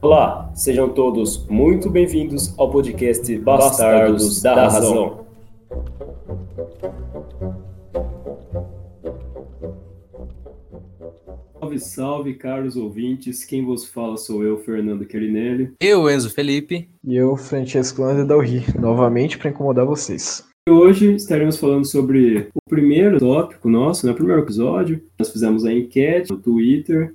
Olá, sejam todos muito bem-vindos ao podcast Bastardos da Razão. Salve, salve, caros ouvintes. Quem vos fala sou eu, Fernando Querinelli. Eu, Enzo Felipe. E eu, Francesco Lander Dalri, novamente para incomodar vocês. Hoje estaremos falando sobre o primeiro tópico nosso, né, o primeiro episódio. Nós fizemos a enquete no Twitter,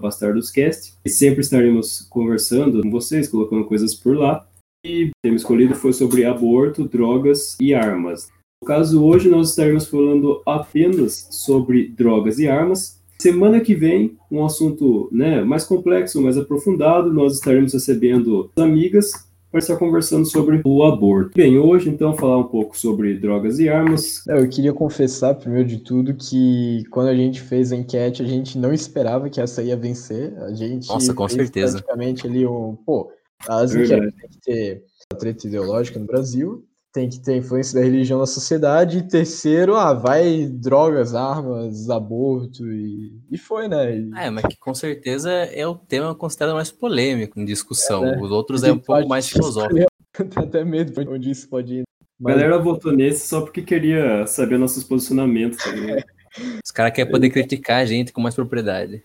bastardoscast, e sempre estaremos conversando com vocês, colocando coisas por lá. E o tema escolhido foi sobre aborto, drogas e armas. No caso, hoje nós estaremos falando apenas sobre drogas e armas. Semana que vem, um assunto né, mais complexo, mais aprofundado, nós estaremos recebendo amigas para estar conversando sobre o aborto. Bem, hoje então falar um pouco sobre drogas e armas. É, eu queria confessar, primeiro de tudo, que quando a gente fez a enquete, a gente não esperava que essa ia vencer. A gente Nossa, com certeza. praticamente ali um. Pô, as enquetes têm que ter a treta ideológica no Brasil, tem que ter influência da religião na sociedade, e terceiro, ah, vai drogas, armas, aborto, e, e foi, né? E... É, mas que com certeza é o tema considerado mais polêmico em discussão. É, né? Os outros é um pouco mais filosófico. Tenho até medo de onde isso pode ir. Mas... A galera votou nesse só porque queria saber nossos posicionamentos. Tá Os caras querem poder criticar a gente com mais propriedade.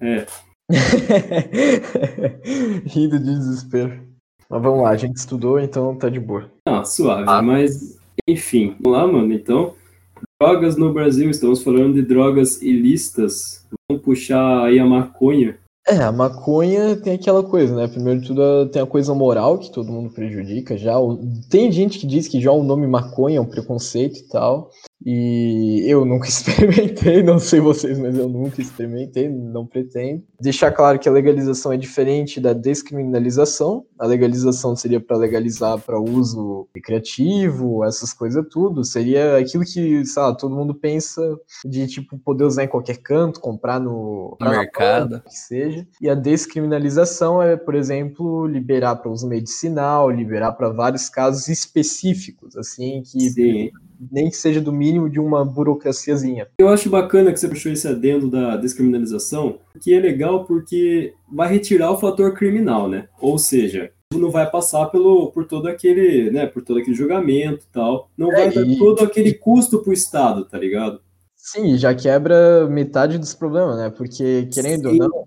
É. Rindo de desespero. Mas vamos lá, a gente estudou, então tá de boa. Ah, suave, ah. mas enfim, vamos lá, mano. Então, drogas no Brasil, estamos falando de drogas ilícitas. Vamos puxar aí a maconha. É, a maconha tem aquela coisa, né? Primeiro de tudo, tem a coisa moral que todo mundo prejudica já. Tem gente que diz que já o nome maconha é um preconceito e tal. E eu nunca experimentei, não sei vocês, mas eu nunca experimentei, não pretendo. Deixar claro que a legalização é diferente da descriminalização. A legalização seria para legalizar para uso recreativo, essas coisas tudo. Seria aquilo que, sei lá, todo mundo pensa de tipo poder usar em qualquer canto, comprar no, no mercado, que seja. E a descriminalização é, por exemplo, liberar para uso medicinal, liberar para vários casos específicos, assim que Sim nem que seja do mínimo de uma burocraciazinha. Eu acho bacana que você puxou esse adendo da descriminalização, que é legal porque vai retirar o fator criminal, né? Ou seja, não vai passar pelo, por todo aquele, né, por todo aquele julgamento e tal. Não é, vai dar todo aquele custo pro Estado, tá ligado? Sim, já quebra metade dos problemas, né? Porque, querendo Sim. ou não,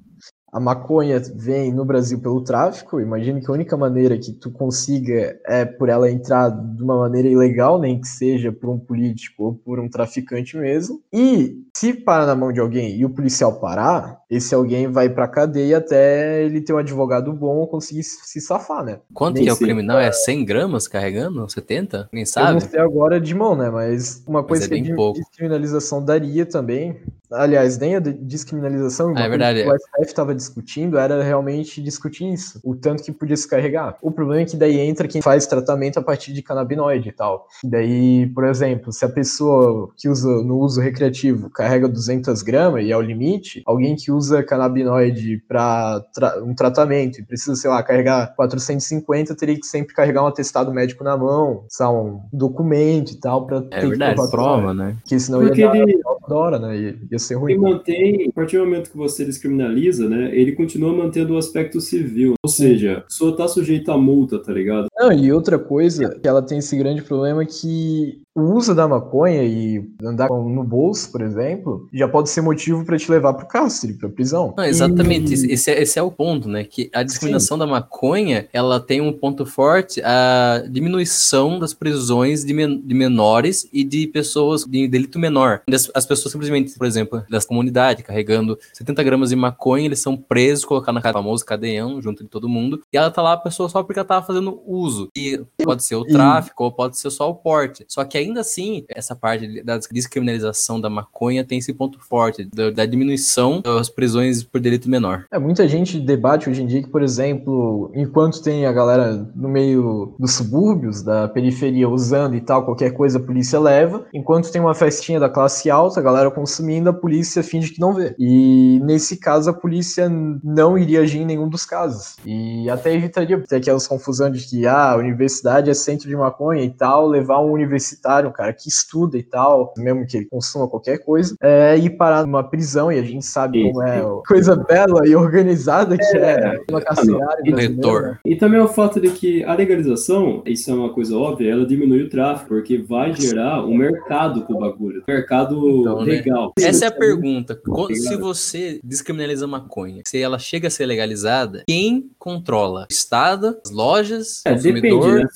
a maconha vem no Brasil pelo tráfico. Imagino que a única maneira que tu consiga é por ela entrar de uma maneira ilegal, nem que seja por um político ou por um traficante mesmo. E se para na mão de alguém e o policial parar, esse alguém vai pra cadeia até ele ter um advogado bom conseguir se safar, né? Quanto que é o criminal? É 100 gramas carregando? 70? Quem sabe? Eu não sei agora de mão, né? Mas uma coisa Mas é que a descriminalização daria também aliás, nem a descriminalização, ah, é verdade. que o STF estava discutindo era realmente discutir isso, o tanto que podia se carregar. O problema é que daí entra quem faz tratamento a partir de canabinoide e tal. Daí, por exemplo, se a pessoa que usa no uso recreativo carrega 200 gramas e é o limite, alguém que usa canabinoide para tra um tratamento e precisa, sei lá, carregar 450, teria que sempre carregar um atestado médico na mão, sabe, um documento e tal, para é ter verdade, prova, né? Porque senão Porque ia dar ele... hora, né? Ia, ia ser ruim. Ele mantém, a partir do momento que você descriminaliza, né, ele continua mantendo o aspecto civil. Ou seja, pessoa tá sujeita a multa, tá ligado? Não, e outra coisa, que ela tem esse grande problema que o uso da maconha e andar no bolso, por exemplo, já pode ser motivo para te levar para o cárcere, para prisão. Não, exatamente, e... esse, é, esse, é, o ponto, né? Que a discriminação Sim. da maconha, ela tem um ponto forte, a diminuição das prisões de, men de menores e de pessoas de delito menor. As, as, pessoas simplesmente, por exemplo, das comunidades, carregando 70 gramas de maconha, eles são presos, colocados na famoso cadeião, junto de todo mundo, e ela tá lá, a pessoa só porque ela tava fazendo uso. E pode ser o tráfico, e... ou pode ser só o porte. Só que aí ainda assim, essa parte da descriminalização da maconha tem esse ponto forte, da, da, diminuição das prisões por delito menor. É, muita gente debate hoje em dia que, por exemplo, enquanto tem a galera no meio dos subúrbios, da periferia usando e tal, qualquer coisa a polícia leva, enquanto tem uma festinha da classe alta, a galera consumindo, a polícia finge que não vê. E nesse caso, a polícia não iria agir em nenhum dos casos. E até evitaria ter aquelas confusões de que, ah, a universidade é centro de maconha e tal, levar um universitário universitário, um cara que estuda e tal, mesmo que ele consuma qualquer coisa, é, e parar numa prisão, e a gente sabe como é coisa bela e organizada que é, é uma carcerária brasileira. E também o fato de que a legalização, isso é uma coisa óbvia, ela diminui o tráfico, porque vai gerar um mercado pro bagulho, um mercado então, né? legal. Né? Essa é a pergunta. Se você descriminaliza maconha, se ela chega a ser legalizada, quem controla? O Estado, as lojas, é, consumidor? Depende, né?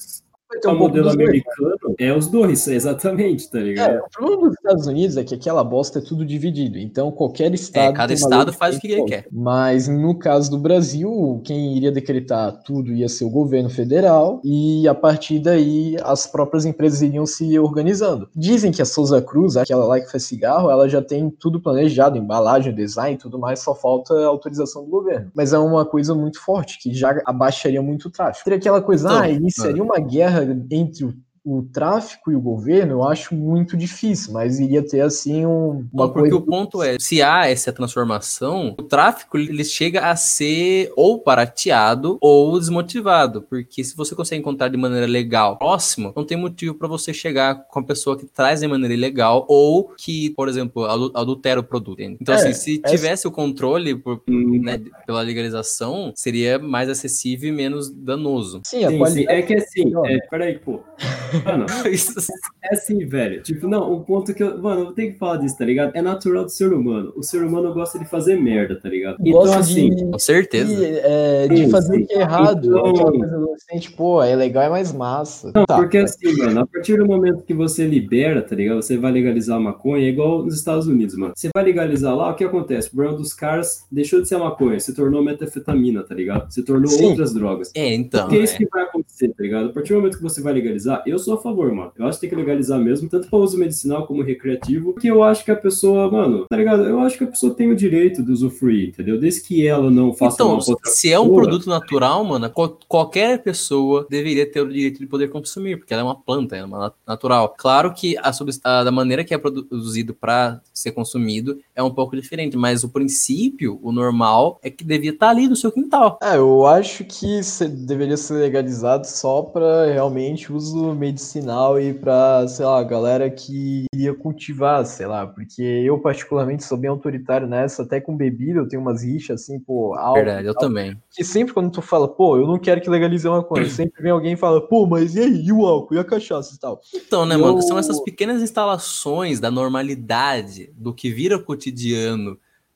O modelo americano é os dois, exatamente, tá ligado? É, o problema dos Estados Unidos é que aquela bosta é tudo dividido. Então, qualquer estado. É, cada estado faz o que ele quer. Mas no caso do Brasil, quem iria decretar tudo ia ser o governo federal, e a partir daí as próprias empresas iriam se organizando. Dizem que a Souza Cruz, aquela lá que faz cigarro, ela já tem tudo planejado, embalagem, design tudo mais, só falta a autorização do governo. Mas é uma coisa muito forte, que já abaixaria muito o tráfego. Teria aquela coisa, então, ah, iniciaria é. uma guerra entre o o tráfico e o governo, eu acho muito difícil, mas iria ter assim um, uma Não, porque coisa... o ponto é, se há essa transformação, o tráfico ele chega a ser ou barateado ou desmotivado, porque se você consegue encontrar de maneira legal próximo, não tem motivo para você chegar com a pessoa que traz de maneira ilegal ou que, por exemplo, adultera o produto. Então, é, assim, se é... tivesse o controle por, hum. né, pela legalização, seria mais acessível e menos danoso. Sim, a sim, qualidade... sim. é que assim, é, peraí, pô. Mano, é assim, velho. Tipo, não, o ponto que eu. Mano, eu tenho que falar disso, tá ligado? É natural do ser humano. O ser humano gosta de fazer merda, tá ligado? Então, gosta assim. De, com certeza. De, é, de sim, fazer o que é errado. Então... Coisa adolescente, pô, é legal, é mais massa. Não, tá, porque assim, mano, a partir do momento que você libera, tá ligado? Você vai legalizar a maconha, é igual nos Estados Unidos, mano. Você vai legalizar lá, o que acontece? O problema dos caras deixou de ser maconha, se tornou metafetamina, tá ligado? Se tornou sim. outras drogas. É, então. Porque é isso que vai acontecer, tá ligado? A partir do momento que você vai legalizar, eu sou a favor mano. Eu acho que tem que legalizar mesmo, tanto para uso medicinal como recreativo, porque eu acho que a pessoa, mano, tá ligado? Eu acho que a pessoa tem o direito de usufruir, entendeu? Desde que ela não faça então, outra se é um produto natural, mano, qualquer pessoa deveria ter o direito de poder consumir, porque ela é uma planta, é uma natural. Claro que a, a da maneira que é produzido para ser consumido é um pouco diferente, mas o princípio, o normal, é que devia estar tá ali no seu quintal. É, eu acho que deveria ser legalizado só para realmente uso medicinal e para, sei lá, galera que iria cultivar, sei lá, porque eu particularmente sou bem autoritário nessa, até com bebida eu tenho umas rixas assim, pô, álcool. Verdade, eu também. Que sempre quando tu fala, pô, eu não quero que legalize uma coisa, sempre vem alguém e fala, pô, mas e aí, e o álcool, e a cachaça e tal. Então, né, mano, são essas pequenas instalações da normalidade, do que vira cotidiano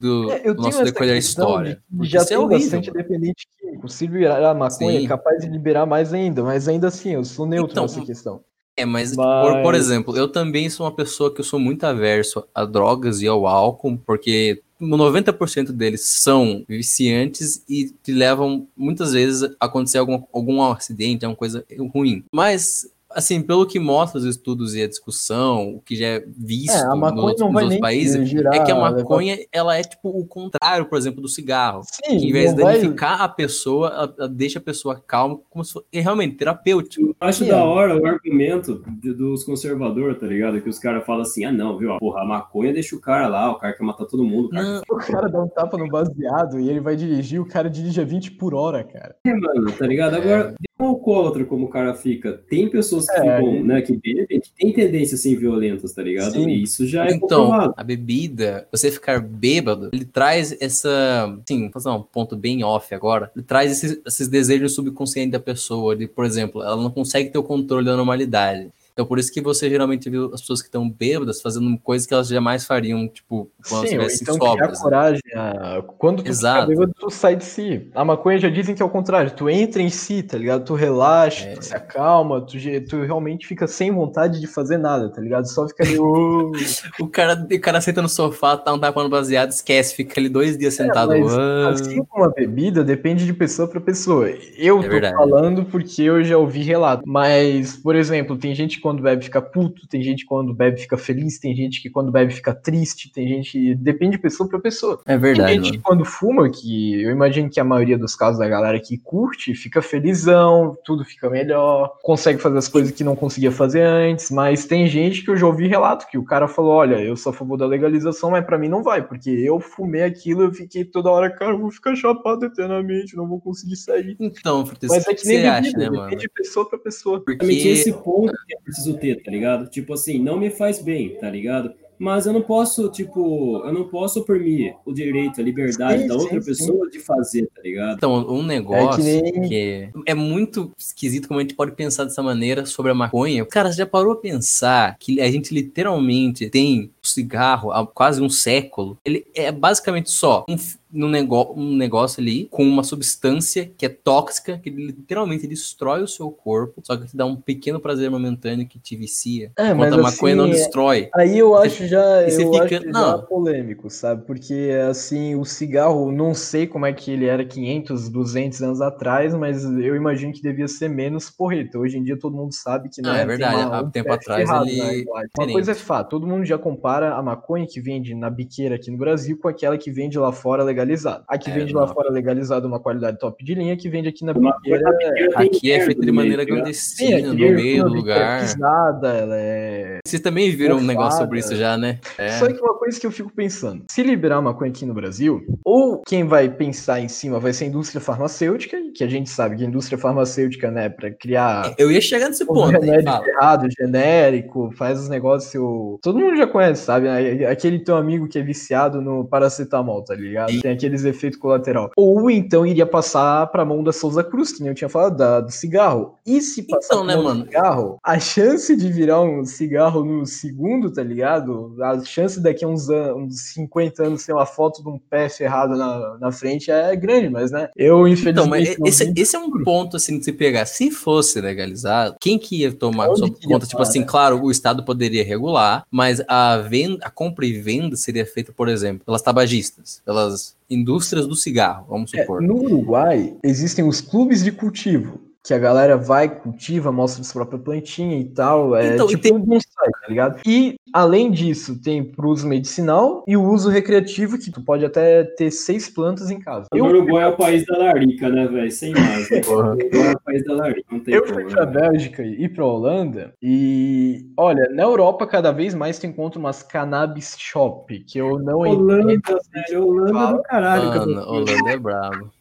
do, é, do nosso decorrer da história. De, já tem é horrível, bastante mano. dependente químico. Se liberar maconha, Sim. é capaz de liberar mais ainda, mas ainda assim, eu sou neutro então, nessa questão. É, mas, mas... Por, por, exemplo, eu também sou uma pessoa que eu sou muito averso a drogas e ao álcool, porque 90% deles são viciantes e te levam muitas vezes a acontecer algum, algum acidente, alguma coisa ruim. Mas assim, pelo que mostra os estudos e a discussão, o que já é visto é, nos, nos outros países, girar, é que a maconha, levar... ela é tipo o contrário, por exemplo, do cigarro. Sim, que em vez de danificar vai... a pessoa, ela, ela deixa a pessoa calma, como se fosse é realmente terapêutico. Eu acho da hora o argumento de, dos conservadores, tá ligado? Que os caras falam assim, ah não, viu, porra, a maconha deixa o cara lá, o cara quer matar todo mundo. O cara, o cara dá um tapa no baseado e ele vai dirigir, o cara dirige a 20 por hora, cara. É, mano, tá ligado? Agora, é. um alcoólatra como o cara fica, tem pessoas que é. ficam, né, que bebem, que tem tendências assim violentas, tá ligado? Sim. E isso já é Então, a bebida, você ficar bêbado, ele traz essa, assim, vou fazer um ponto bem off agora, ele traz esses, esses desejos subconscientes da pessoa, de, por exemplo, ela não consegue ter o controle da normalidade. Então por isso que você geralmente vê as pessoas que estão bêbadas fazendo coisas que elas jamais fariam, tipo, quando Sim, então sóbrias. Né? coragem. A... Quando tu Exato. bêbado, tu sai de si. A maconha já dizem que é o contrário. Tu entra em si, tá ligado? Tu relaxa, é. tu se acalma, tu, tu realmente fica sem vontade de fazer nada, tá ligado? Só fica ali... Oh. o, cara, o cara senta no sofá, tá um tapando baseado, esquece, fica ali dois dias é, sentado. Mas, oh. Assim como a bebida, depende de pessoa para pessoa. Eu é tô verdade. falando porque eu já ouvi relato. Mas, por exemplo, tem gente quando bebe fica puto, tem gente que quando bebe fica feliz, tem gente que quando bebe fica triste, tem gente. Depende de pessoa para pessoa. É verdade. Tem gente que quando fuma, que eu imagino que a maioria dos casos da galera que curte, fica felizão, tudo fica melhor, consegue fazer as coisas que não conseguia fazer antes, mas tem gente que eu já ouvi relato que o cara falou: olha, eu sou a favor da legalização, mas para mim não vai, porque eu fumei aquilo, eu fiquei toda hora, cara, eu vou ficar chapado eternamente, não vou conseguir sair. Então, mas é que nem bebida, acha, né, depende mano? de pessoa para pessoa. Porque esse ponto que preciso ter, tá ligado? Tipo assim, não me faz bem, tá ligado? Mas eu não posso, tipo, eu não posso oprimir o direito, a liberdade Sim, da outra sim, pessoa de fazer, tá ligado? Então, um negócio É que que, nem- é muito esquisito como a gente pode pensar dessa maneira sobre a maconha. Cara, você já parou a pensar que a gente literalmente tem cigarro há quase um século? Ele é basicamente só um, um, nego, um negócio ali com uma substância que é tóxica, que literalmente destrói o seu corpo, só que te dá um pequeno prazer momentâneo que te vicia. É, Enquanto a mas maconha não assim, destrói. Aí eu acho já, eu fica- acho já não. polêmico, sabe? Porque, assim, o cigarro, não sei como é que ele era 500, 200 anos atrás, mas eu imagino que devia ser menos porreta. Hoje em dia todo mundo sabe que, né, Ah, é tem verdade. Há um tempo atrás ferrado ele- linguagem. Uma coisa é fato, todo mundo já compara a maconha que vende na biqueira aqui no Brasil com aquela que vende lá fora legalizada. A que É, vende lá não. fora legalizada uma qualidade top de linha, que vende aqui na biqueira tem Aqui é feito de maneira clandestina, no aquele meio do é lugar. pisada, ela é Vocês também viram um negócio sobre isso já, né? É. Só que uma coisa que eu fico pensando, se liberar maconha aqui no Brasil, ou quem vai pensar em cima vai ser a indústria farmacêutica, que a gente sabe que a indústria farmacêutica, né, para criar Eu ia chegar nesse ponto. remédio errado, genérico, faz os negócios. Todo mundo já conhece, sabe? Aquele teu amigo que é viciado no paracetamol, tá ligado? Tem aqueles efeitos colaterais. Ou então iria passar pra mão da Souza Cruz, que nem eu tinha falado, da- do cigarro. E se passar Então, pra né, mano? cigarro, a chance de virar um cigarro no segundo, tá ligado? A chance daqui a uns, an- uns 50 anos ter uma foto de um pé ferrado na, na frente é grande, mas né? Eu, infelizmente. Então, mas esse, esse é um ponto assim de se pegar. Se fosse legalizado, quem que ia tomar sua conta? Tipo parar? assim, claro, o Estado poderia regular, mas a venda, a compra e venda seria feita, por exemplo, pelas tabagistas, pelas indústrias do cigarro, vamos É, supor. no Uruguai, existem os clubes de cultivo. Que a galera vai, cultiva, mostra sua própria plantinha e tal. É Então, e tipo tem- um bonsai, tá ligado? E, além disso, tem pro uso medicinal e o uso recreativo, que tu pode até ter seis plantas em casa. O Eu, Uruguai é o país da larica, né, velho? Sem mais. Né? O Uruguai é o país da larica, não tem eu fui pra né? Bélgica e pra Holanda e, olha, na Europa cada vez mais tu encontra umas cannabis shop, que eu não Holanda, entendo. velho, Holanda é do caralho. que eu tô Mano. Holanda é brabo.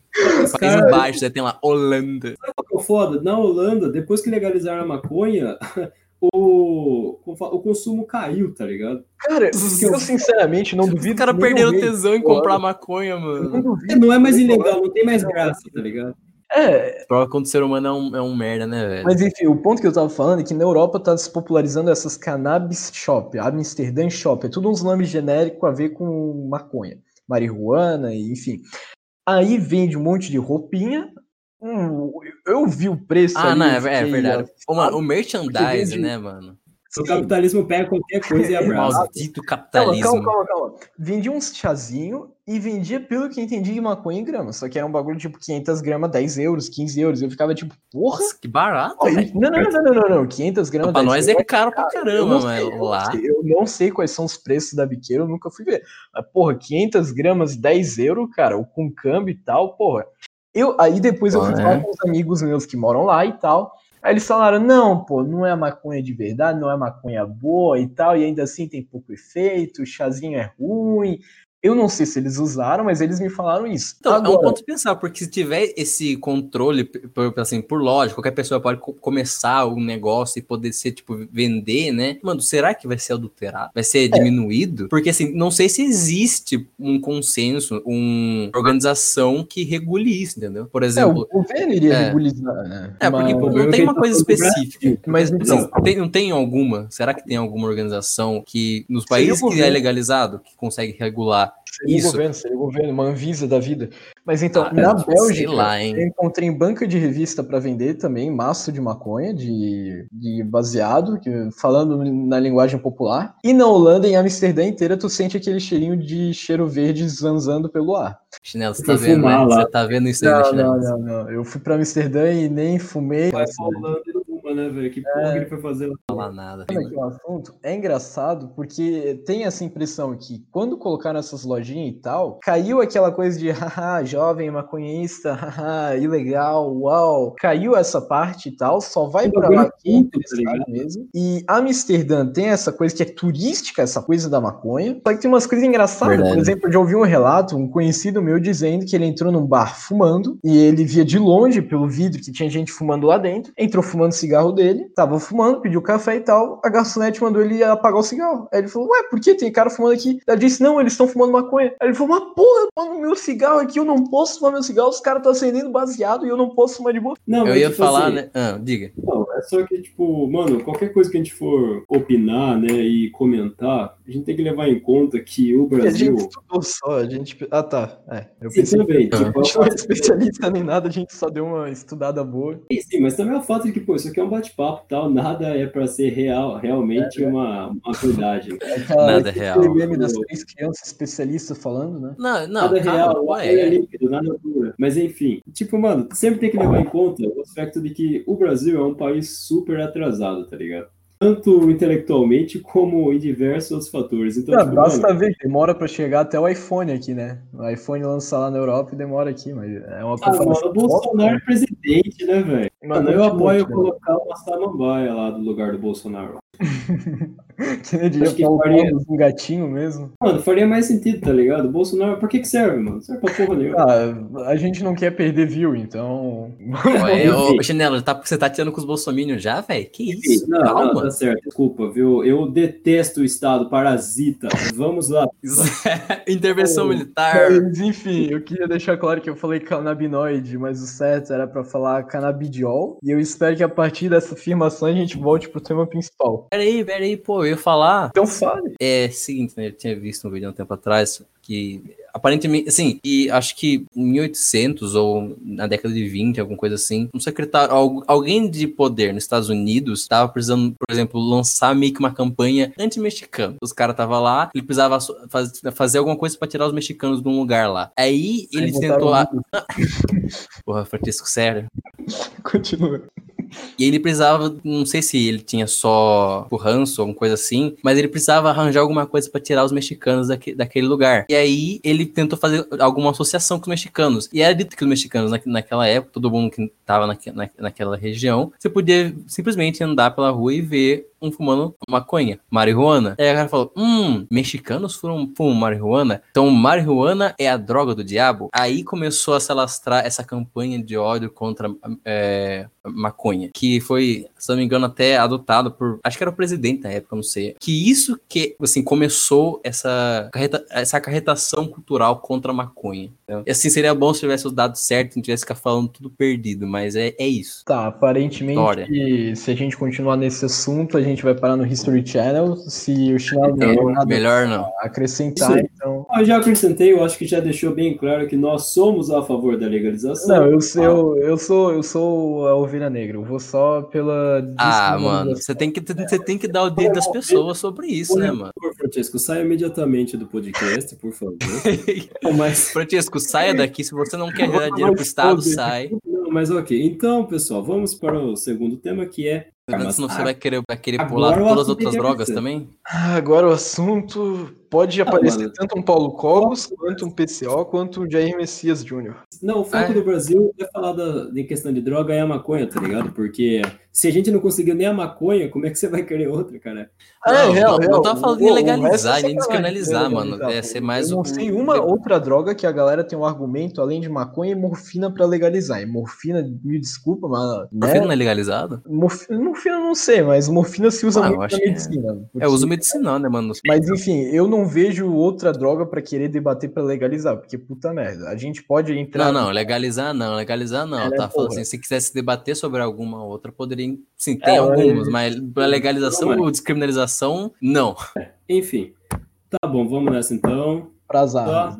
Os País caras- embaixo, você tem lá Holanda. Sabe qual que é o foda? Na Holanda, depois que legalizaram a maconha, o, o consumo caiu, tá ligado? Cara, eu sinceramente não duvido. Os caras perderam tesão em comprar maconha, mano. não duvido. Não é mais ilegal, não tem mais graça, tá ligado? É, Prova quando o ser humano é um, é um merda, né, velho? Mas enfim, o ponto que eu tava falando é que na Europa tá se popularizando essas cannabis shop, Amsterdã shop, é tudo uns nomes genéricos a ver com maconha, marihuana, enfim. Aí vende um monte de roupinha. hum, eu vi o preço Ah, ali, não, é, é verdade. Mano, o Porque merchandising, vende- né, mano? O capitalismo pega qualquer coisa e abraça. Maldito capitalismo. calma, calma, calma. Vendia uns chazinho e vendia, pelo que entendi, maconha em gramas. Só que era um bagulho tipo 500 gramas, 10 euros, 15 euros. Eu ficava tipo, porra? Nossa, que barato, isso- Não, não, não, não, não, não. 500 gramas, Pra 10 nós euros. é caro pra caramba, não lá. sei, Eu não sei quais são os preços da biqueira, eu nunca fui ver. Mas, porra, 500 gramas, 10 euros, cara, o com câmbio e tal, porra. Eu, aí depois eu fui é. falar com os amigos meus que moram lá e tal. Aí eles falaram, não, pô, não é maconha de verdade, não é maconha boa e tal, e ainda assim tem pouco efeito, o chazinho é ruim. Eu não sei se eles usaram, mas eles me falaram isso. Então, é um Agora, ponto de pensar, porque se tiver esse controle, p- p- assim, por lógica, qualquer pessoa pode co- começar um negócio e poder ser, tipo, vender, né? Mano, será que vai ser adulterado? Vai É. ser diminuído? Porque, assim, não sei se existe um consenso, uma organização que regule isso, entendeu? Por é, exemplo, o governo iria é. regulizar, né? É, porque Mas- não tem uma coisa específica. Mas Assim, então, tem, não tem alguma? Será que tem alguma organização que, nos países que é legalizado, que consegue regular Seria Isso. o governo, seria o governo, uma Anvisa da vida. Mas então, Ah, na Bélgica, lá, eu encontrei em banca de revista para vender também maço de maconha, de, de baseado, que, falando na linguagem popular. E na Holanda, em Amsterdã inteira, tu sente aquele cheirinho de cheiro verde zanzando pelo ar. Chinelo, você tá vendo, né? Você tá vendo isso aí, Não, não, não, não. Eu fui para Amsterdã e nem fumei. Vai pra Holanda né, velho? Que porra que ele foi fazer lá? Não fala nada. Aqui o assunto. É engraçado porque tem essa impressão que quando colocaram essas lojinhas e tal, caiu aquela coisa de haha, jovem maconhista, haha, ilegal, uau. Caiu essa parte e tal, só vai Um pra lá quem é tá interessado mesmo. E Amsterdã tem essa coisa que é turística, essa coisa da maconha. Só que tem umas coisas engraçadas. Verdade. Por exemplo, eu já ouvi um relato, um conhecido meu dizendo que ele entrou num bar fumando e ele via de longe pelo vidro que tinha gente fumando lá dentro, entrou fumando cigarro cigarro dele, tava fumando, pediu café e tal, a garçonete mandou ele apagar o cigarro. Aí ele falou, ué, por que tem cara fumando aqui? Ela disse, não, eles estão fumando maconha. Aí ele falou, mas porra, mano, meu cigarro aqui, eu não posso fumar meu cigarro, os caras estão acendendo baseado e eu não posso fumar de boa. Não, Eu ia tipo falar, assim, né? Ah, diga. Não, é só que, tipo, mano, qualquer coisa que a gente for opinar, né, e comentar, a gente tem que levar em conta que o E a Brasil. gente estudou só, a gente. Ah, tá. É, eu Sim, pensei também. que a Tipo, gente não é especialista nem nada, a gente só deu uma estudada boa. Sim, sim, mas também é o fato de que, pô, isso aqui é um bate-papo e tal, nada é pra ser real, realmente uma, uma verdade. É aquela- Nada aquele real. meme das três crianças especialistas falando, né? Não, não, nada é calma, real, nada é é? líquido, nada dura. Mas enfim, tipo, mano, sempre tem que levar em conta o aspecto de que o Brasil é um país super atrasado, tá ligado? Tanto intelectualmente como em diversos outros fatores. Então, Ah, tipo, basta mano, ver, demora pra chegar até o iPhone aqui, né? O iPhone lança lá na Europa e demora aqui, mas é uma ah, mano, o Bolsonaro é presidente, né, velho? Mano, eu apoio colocar uma samambaia lá do lugar do Bolsonaro. Que nem diria que faria- um gatinho mesmo. Mano, faria mais sentido, tá ligado? O Bolsonaro, pra que que serve, mano? Serve pra porra nenhuma. Ah, a gente não quer perder view, então. Ué, ô. Chinelo, tá, você tá tirando com os bolsominions já, velho? Que isso? não, não, Calma. tá certo. Desculpa, viu? Eu detesto o Estado parasita. Vamos lá. Intervenção militar. Mas, enfim, eu queria deixar claro que eu falei canabinoide, mas o certo era pra falar canabidiol. E eu espero que a partir dessa afirmação a gente volte pro tema principal. Peraí, peraí, pô, eu ia falar. Então fale. É seguinte, né? Eu tinha visto um vídeo há um tempo atrás que aparentemente, assim, e acho que em 1800 ou na década de 20, alguma coisa assim, um secretário, al- alguém de poder nos Estados Unidos estava precisando, por exemplo, lançar meio que uma campanha anti-mexicana. Os caras estavam lá, ele precisava faz- fazer alguma coisa para tirar os mexicanos de um lugar lá. Aí ele Aí tentou. A... Porra, Francisco, sério. Continua. E ele precisava, não sei se ele tinha só o ranço, alguma coisa assim, mas ele precisava arranjar alguma coisa pra tirar os mexicanos daque- daquele lugar. E aí ele tentou fazer alguma associação com os mexicanos. E era dito que os mexicanos, na, naquela época, todo mundo que tava naque- na, naquela região, você podia simplesmente andar pela rua e ver um fumando maconha, marihuana. Aí o cara falou: Hum, mexicanos fumam, fumam marihuana? Então marihuana é a droga do diabo? Aí começou a se alastrar essa campanha de ódio contra é, maconha, que foi, se não me engano, até adotado por, acho que era o presidente na época, não sei. Que isso que, assim, começou essa, carreta, essa acarretação cultural contra a maconha. entendeu? E assim, seria bom se tivesse os dados certos, não tivesse que ficar falando tudo perdido, mas é, é isso. Tá, aparentemente, História. se a gente continuar nesse assunto, a gente vai parar no History Channel. Se o Chinelo não É, melhor não. acrescentar, Isso então. Ah, Eu já acrescentei, eu acho que já deixou bem claro que nós somos a favor da legalização. Não, eu, sou- eu, eu sou eu sou a ovelha negra. Eu vou só pela. Ah, mano, você tem que, você tem que dar o direito das pessoas sobre isso, né, mano? Por favor, Francesco, saia imediatamente do podcast, por favor. Mas, Francisco, saia daqui. Se você não quer dar dinheiro pro Estado, sai. não, mas ok. Então, pessoal, vamos para o segundo tema que é. Senão você vai querer, vai querer Agora pular o todas as assunto outras é drogas interessante. também? Ah, Agora o assunto pode aparecer mano. tanto um Paulo Cogos, quanto um PCO, quanto um Jair Messias Jr. Não, o foco É. do Brasil é falar da, em questão de droga é a maconha, tá ligado? Porque se a gente não conseguiu nem a maconha, como é que você vai querer outra, cara? Não, real, não, real. não tava falando de legalizar, é nem descriminalizar, mano. É ser mais Eu não o- sei uma outra droga que a galera tem um argumento além de maconha e morfina pra legalizar. E morfina, me desculpa, mas. Morfina Né? não é legalizado? Morfina, morfina eu não sei, mas morfina se usa Ah, eu muito acho na que é. medicina. É uso medicinal, né, mano? Mas enfim, eu não vejo outra droga pra querer debater pra legalizar, porque puta merda. A gente pode entrar. Não, não, legalizar não, legalizar não. É, né, tá falando porra. assim, se quisesse debater sobre alguma outra, poderia. Sim, É, tem mas- algumas, mas pra legalização mas- ou descriminalização, não. Enfim. Tá bom, vamos nessa então. Pras Tá.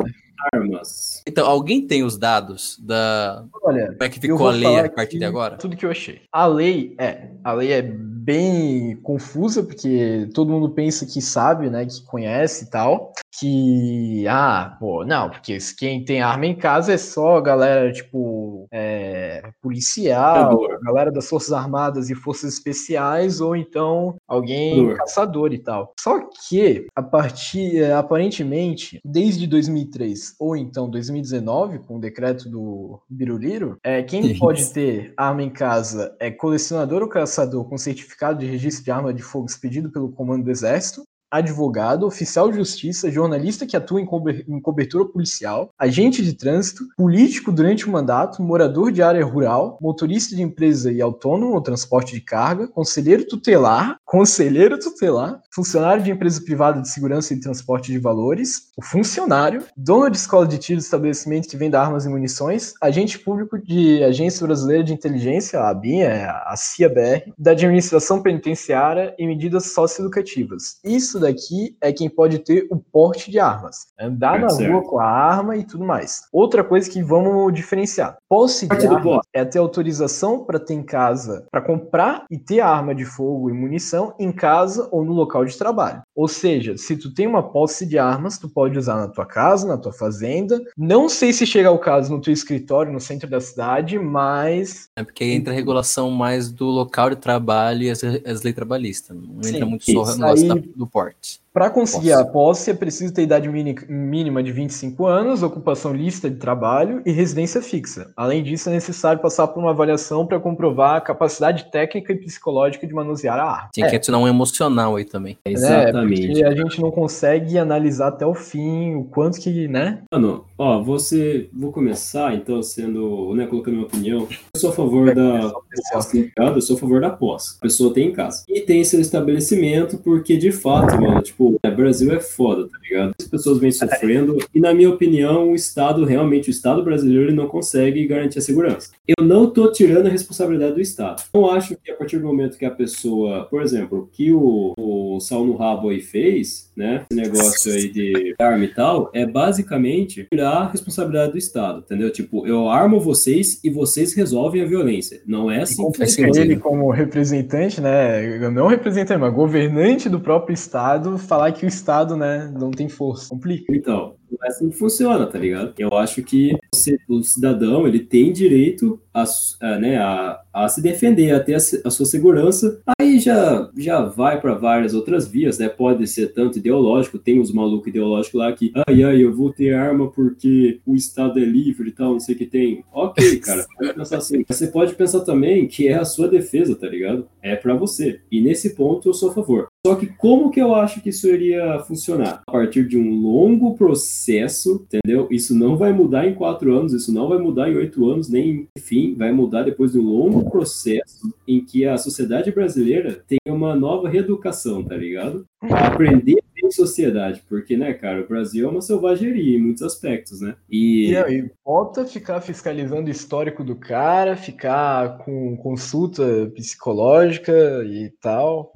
Armas. Então, alguém tem os dados da. Olha, Como é que ficou a lei a partir de agora? Tudo que eu achei. A lei é, a lei é bem confusa porque todo mundo pensa que sabe, né, que conhece e tal, que ah, pô, não, porque quem tem arma em casa é só a galera tipo é, policial, galera das forças armadas e forças especiais ou então alguém Caçador. caçador e tal. Só que a partir é, aparentemente desde 2003 ou então 2019 com o decreto do Biruliro, é quem Isso. pode ter arma em casa é colecionador ou caçador com certificado de registro de arma de fogo expedido pelo comando do exército. Advogado, oficial de justiça, jornalista que atua em, cobertura policial, agente de trânsito, político durante o mandato, morador de área rural, motorista de empresa e autônomo no transporte de carga, conselheiro tutelar, conselheiro tutelar, funcionário de empresa privada de segurança e transporte de valores, o funcionário, dono de escola de tiro de estabelecimento que vende armas e munições, agente público de Agência Brasileira de Inteligência, a ABIN, a CIA-BR, da administração penitenciária e medidas socioeducativas. Isso daqui é quem pode ter o porte de armas. Andar é na certo. rua com a arma e tudo mais. Outra coisa que vamos diferenciar. Posse de arma é ter autorização para ter em casa, para comprar e ter arma de fogo e munição em casa ou no local de trabalho. Ou seja, se tu tem uma posse de armas, tu pode usar na tua casa, na tua fazenda. Não sei se chega ao caso no teu escritório, no centro da cidade, mas... É porque entra a regulação mais do local de trabalho e as, as leis trabalhistas. Não Sim, entra muito só no negócio aí... do porte. Para conseguir posse. a posse, é preciso ter idade mínima de 25 anos, ocupação lista de trabalho e residência fixa. Além disso, é necessário passar por uma avaliação para comprovar a capacidade técnica e psicológica de manusear a arma. Tem é. que adicionar um emocional aí também. É, Exatamente. Porque a gente não consegue analisar até o fim o quanto que, né? Mano, ó, você. Vou começar, então, sendo, né, colocando minha opinião. Eu sou a favor da posse, eu sou a favor da posse. A pessoa tem em casa. E tem seu estabelecimento, porque de fato, mano, tipo, o Brasil é foda, tá ligado? As pessoas vêm sofrendo e, na minha opinião, o Estado, realmente, o Estado brasileiro, ele não consegue garantir a segurança. Eu não tô tirando a responsabilidade do Estado. Não acho que a partir do momento que a pessoa, por exemplo, que o, o Sal no Rabo aí fez, né, esse negócio aí de arma e tal, é basicamente tirar a responsabilidade do Estado, entendeu? Tipo, eu armo vocês e vocês resolvem a violência. Não é assim que funciona. Ele, como representante, né, não representante, mas governante do próprio Estado, falar que o Estado, né, não tem força. Complica. Então, não é assim que funciona, tá ligado? Eu acho que você, o cidadão, ele tem direito a, a, né, a, a se defender, a ter a, sua segurança. Aí já, já vai para várias outras vias, né? Pode ser tanto ideológico, tem os malucos ideológicos lá que, ai, ai, eu vou ter arma porque o Estado é livre e tal, não sei o que tem. Ok, cara, pode pensar assim. Você pode pensar também que é a sua defesa, tá ligado? É para você. E nesse ponto eu sou a favor. Só que como que eu acho que isso iria funcionar? A partir de um longo processo, entendeu? Isso não vai mudar em quatro anos, isso não vai mudar em oito anos, nem enfim, vai mudar depois de um longo processo em que a sociedade brasileira tem uma nova reeducação, tá ligado? Aprender em sociedade, porque, né, cara, o Brasil é uma selvageria em muitos aspectos, né? E, e aí, volta ficar fiscalizando o histórico do cara, ficar com consulta psicológica e tal.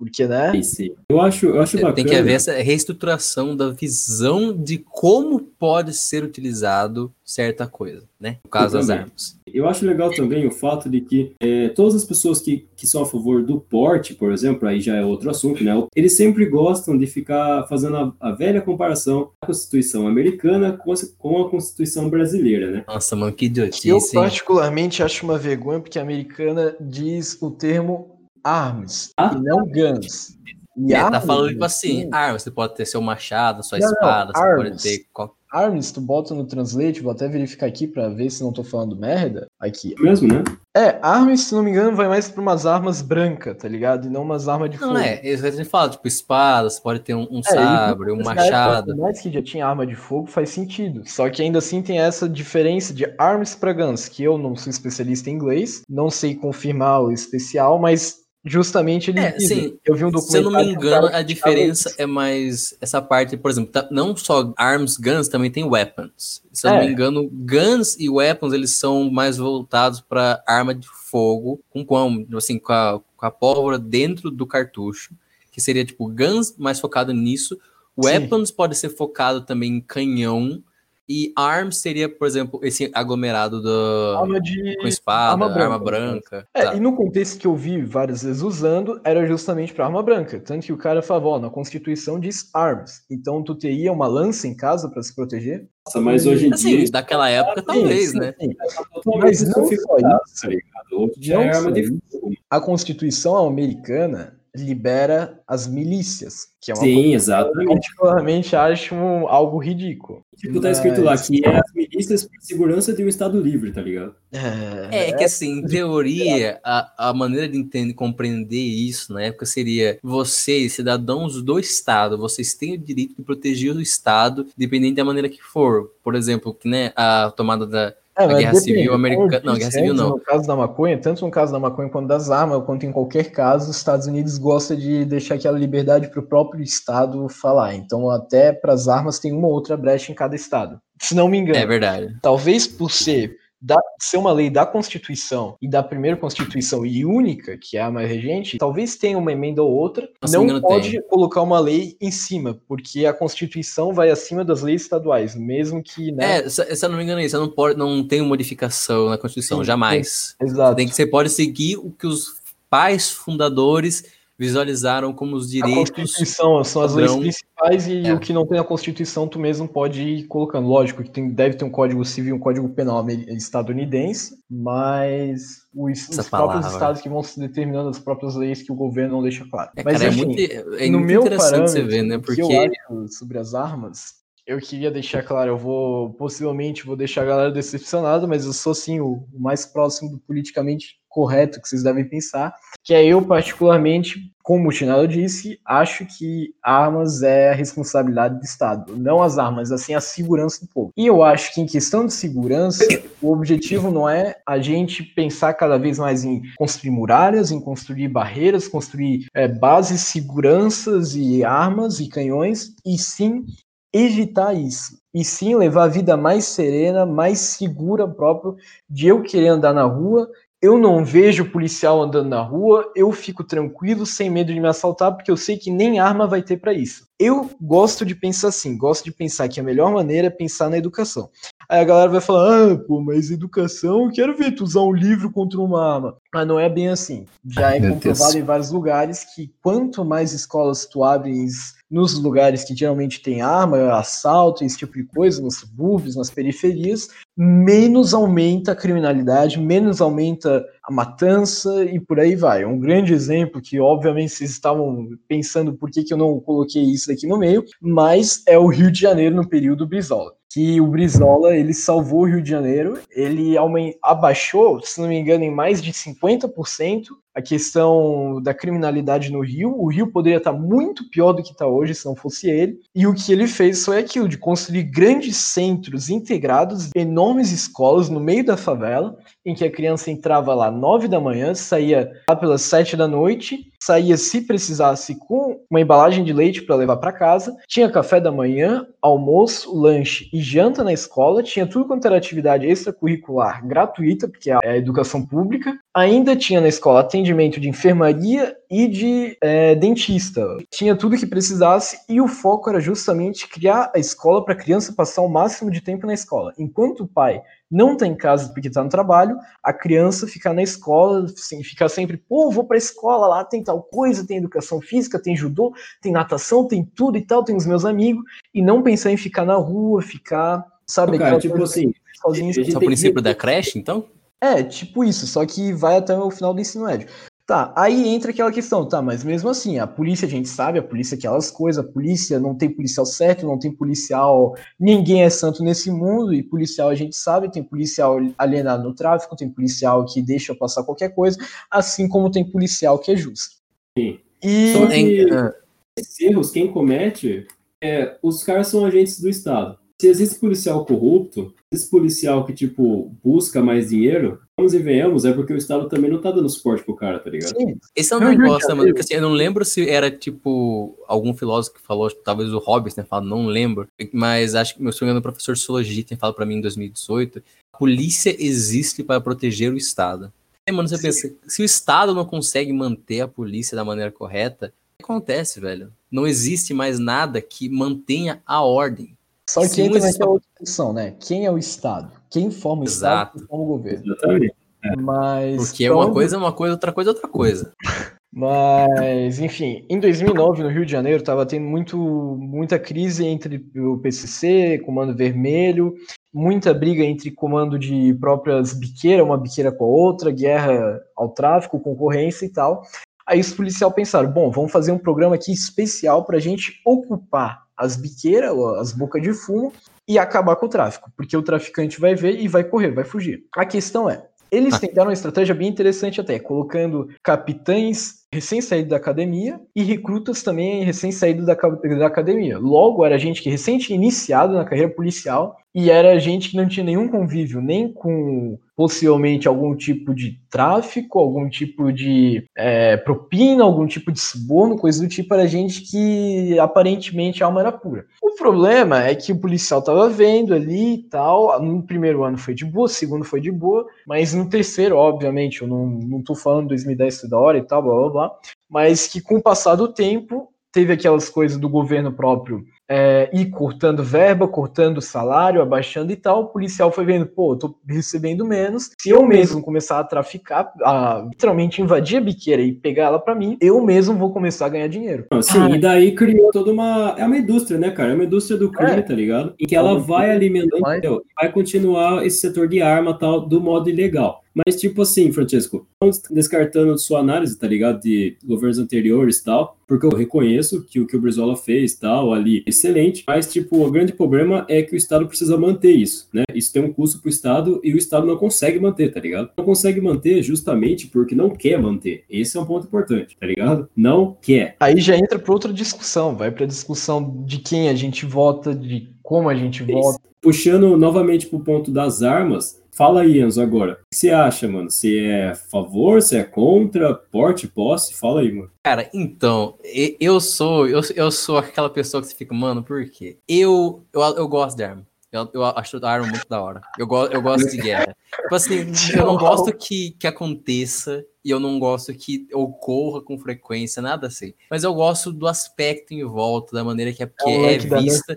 Porque, né? Eu acho, eu acho bacana. Tem que haver essa reestruturação da visão de como pode ser utilizado certa coisa, né? No caso das armas. Eu acho legal também o fato de que é, todas as pessoas que, que são a favor do porte, por exemplo, aí já é outro assunto, né? Eles sempre gostam de ficar fazendo a, a velha comparação da Constituição americana com a, com a Constituição brasileira, né? Nossa, mano, que idiotice. Eu particularmente acho uma vergonha porque a americana diz o termo arms ah? e não guns. E é, tá arms, tá falando tipo assim, armas, você pode ter seu machado, sua não, espada, não, você arms. pode ter Arms, tu bota no translate, vou até verificar aqui para ver se não tô falando merda. Aqui. É mesmo, né? É, armas, se não me engano, vai mais pra umas armas brancas, tá ligado? E não umas armas de fogo. Não, é, isso que a gente fala, tipo, espada, você pode ter um, um é, sabre, um machado. mais que já tinha arma de fogo, faz sentido. Só que ainda assim tem essa diferença de arms pra guns, que eu não sou especialista em inglês, não sei confirmar o especial, mas Justamente ele. É, sim, eu vi um documentário. Se eu não me engano, a diferença é mais essa parte, por exemplo, tá, não só arms, guns, também tem weapons. Se eu é. não me engano, guns e weapons eles são mais voltados para arma de fogo, com quão, assim, com a, com a pólvora dentro do cartucho, que seria tipo guns mais focado nisso. Weapons sim. pode ser focado também em canhão e ARM seria, por exemplo, esse aglomerado do... arma de... com espada, arma branca. Arma branca é, tá. e no contexto que eu vi várias vezes usando, era justamente para arma branca. Tanto que o cara falou, ó, na Constituição diz ARMS. Então tu teria uma lança em casa para se proteger? Nossa, mas hoje em assim, dia... daquela época, talvez, sim, né? Sim. Mas não só isso. Tá Hoje é arma de fogo. A Constituição americana libera as milícias, que é uma Sim, coisa que eu particularmente acho algo ridículo. Tipo, tá escrito lá que é as milícias por segurança de um Estado livre, tá ligado? É que assim, em teoria, a, a maneira de entender, compreender isso na época seria vocês, cidadãos do Estado, vocês têm o direito de proteger o Estado, dependente da maneira que for. Por exemplo, que, né, a tomada da. É, mas Guerra. Civil eu Americana- não, Guerra Civil antes, não. No caso da maconha, tanto no caso da maconha quanto das armas, quanto em qualquer caso, os Estados Unidos gosta de deixar aquela liberdade para o próprio Estado falar. Então, até para as armas tem uma ou outra brecha em cada Estado. Se não me engano. É verdade. talvez por ser, da, ser uma lei da Constituição e da primeira Constituição e única, que é a mais regente, talvez tenha uma emenda ou outra, Se não pode tem. colocar uma lei em cima, porque a Constituição vai acima das leis estaduais, mesmo que, né? É, se, se eu não me engano, isso não pode, não tem modificação na Constituição, Sim, jamais. Exato. Tem que você pode seguir o que os pais fundadores visualizaram como os A direitos. Constituição são as leis principais e É. o que não tem na Constituição tu mesmo pode ir colocando. Lógico que tem, deve ter um código civil e um código penal estadunidense, mas os, os próprios estados que vão se determinando as próprias leis que o governo não deixa claro. É, mas cara, é enfim, muito, é no muito meu interessante você parâmetro, ver, né? Porque que eu acho sobre as armas, eu queria deixar claro, eu vou possivelmente vou deixar a galera decepcionada, mas eu sou o, o mais próximo do politicamente correto que vocês devem pensar, que é eu particularmente, como o Chinelo disse, acho que armas é a responsabilidade do Estado, não as armas, assim a segurança do povo. E eu acho que em questão de segurança, o objetivo não é a gente pensar cada vez mais em construir muralhas, em construir barreiras, construir é, bases, seguranças e armas e canhões, e sim evitar isso. E sim levar a vida mais serena, mais segura próprio, de eu querer andar na rua. Eu não vejo policial andando na rua, eu fico tranquilo, sem medo de me assaltar, porque eu sei que nem arma vai ter para isso. Eu gosto de pensar assim, gosto de pensar que a melhor maneira é pensar na educação. Aí a galera vai falar, ah, pô, mas educação, eu quero ver tu usar um livro contra uma arma. Mas não é bem assim. Já é comprovado em vários lugares que quanto mais escolas tu abres nos lugares que geralmente tem arma, assalto, esse tipo de coisa, nos subúrbios, nas periferias, menos aumenta a criminalidade, menos aumenta a matança e por aí vai. Um grande exemplo que, obviamente, vocês estavam pensando por que, que eu não coloquei isso aqui no meio, mas é o Rio de Janeiro no período Brizola. Que o Brizola, ele salvou o Rio de Janeiro, ele abaixou, se não me engano, em mais de 50% a questão da criminalidade no Rio. O Rio poderia estar muito pior do que está hoje se não fosse ele. E o que ele fez foi aquilo de construir grandes centros integrados, enormes escolas no meio da favela, em que a criança entrava lá nove da manhã, saía lá pelas sete da noite, saía se precisasse com uma embalagem de leite para levar para casa, tinha café da manhã, almoço, lanche e janta na escola, tinha tudo quanto era atividade extracurricular gratuita, porque é a educação pública, ainda tinha na escola atendimento de enfermaria e de é, dentista. Tinha tudo que precisasse e o foco era justamente criar a escola para a criança passar o máximo de tempo na escola. Enquanto o pai não tá em casa porque tá no trabalho, a criança ficar na escola, assim, ficar sempre, pô, vou pra escola, lá tem tal coisa, tem educação física, tem judô, tem natação, tem tudo e tal, tem os meus amigos, e não pensar em ficar na rua, ficar, sabe, Cara, tipo assim, sozinho. a gente Esse é o princípio que- da creche, então? É, tipo isso, só que vai até o final do ensino médio. Tá, aí entra aquela questão, tá, mas mesmo assim, a polícia a gente sabe, a polícia é aquelas coisas, a polícia não tem policial certo, não tem policial, ninguém é santo nesse mundo, e policial a gente sabe, tem policial alienado no tráfico, tem policial que deixa passar qualquer coisa, assim como tem policial que é justo. Sim. E Só que- Em- ah, esses erros, quem comete, é, os caras são agentes do Estado. Se existe policial corrupto, esse policial que, tipo, busca mais dinheiro, vamos e venhamos, é porque o Estado também não tá dando suporte pro cara, tá ligado? sim, Esse é um negócio, né, mano? Porque, assim, eu não lembro se era tipo algum filósofo que falou, talvez o Hobbes tenha falado, não lembro, mas acho que meu sonho o professor Sociologia tem falado pra mim em 2018. A polícia existe para proteger o Estado. Aí, mano, você Sim. pensa, se o Estado não consegue manter a polícia da maneira correta, o que acontece, velho? Não existe mais nada que mantenha a ordem. Só que entra naquela outra discussão, né? Quem é o Estado? Quem forma o Estado? Exato. Quem forma o governo? Exatamente. Mas Porque é uma então- coisa é uma coisa, outra coisa é outra coisa. Mas, enfim, em 2009, no Rio de Janeiro, estava tendo muito, muita crise entre o PCC, Comando Vermelho, muita briga entre comando de próprias biqueiras, uma biqueira com a outra, guerra ao tráfico, concorrência e tal. Aí os policiais pensaram, bom, vamos fazer um programa aqui especial para a gente ocupar as biqueiras, as bocas de fumo e acabar com o tráfico, porque o traficante vai ver e vai correr, vai fugir. A questão é, eles ah. tentaram uma estratégia bem interessante até, colocando capitães recém-saído da academia e recrutas também recém-saído da, da academia. Logo, era gente que recém tinha iniciado na carreira policial e era gente que não tinha nenhum convívio nem com possivelmente algum tipo de tráfico, algum tipo de é, propina, algum tipo de suborno, coisa do tipo, era gente que aparentemente a alma era pura. O problema é que o policial estava vendo ali e tal, no primeiro ano foi de boa, segundo foi de boa, mas no terceiro, obviamente, eu não, não tô falando 2010 da hora e tal, blá blá blá, mas que com o passar do tempo teve aquelas coisas do governo próprio é, ir cortando verba, cortando salário, abaixando e tal, o policial foi vendo, pô, eu tô recebendo menos, se eu mesmo começar a traficar, a literalmente invadir a biqueira e pegar ela para mim, eu mesmo vou começar a ganhar dinheiro. Sim, ah. e daí criou toda uma... é uma indústria, né, cara? É uma indústria do crime, é. tá ligado? Em que ela vai alimentando, vai continuar esse setor de arma tal, do modo ilegal. Mas, tipo assim, Francesco, descartando sua análise, tá ligado? De governos anteriores e tal, porque eu reconheço que o que o Brizola fez tal, ali, excelente, mas, tipo, o grande problema é que o Estado precisa manter isso, né? Isso tem um custo pro Estado e o Estado não consegue manter, tá ligado? Não consegue manter justamente porque não quer manter. Esse é um ponto importante, tá ligado? Não quer. Aí já entra pra outra discussão, vai pra discussão de quem a gente vota, de como a gente vota. Puxando novamente pro ponto das armas, Fala aí, Enzo, agora. O que você acha, mano? Você é a favor, você é contra, porte, posse? Fala aí, mano. Cara, então, eu sou eu, eu sou aquela pessoa que você fica, mano, por quê? Eu, eu, eu gosto de arma. Eu, eu acho a arma muito da hora. Eu, go, eu gosto de guerra. Tipo assim, eu não gosto que, que aconteça e eu não gosto que ocorra com frequência, nada assim. Mas eu gosto do aspecto em volta, da maneira que é, que é, é vista.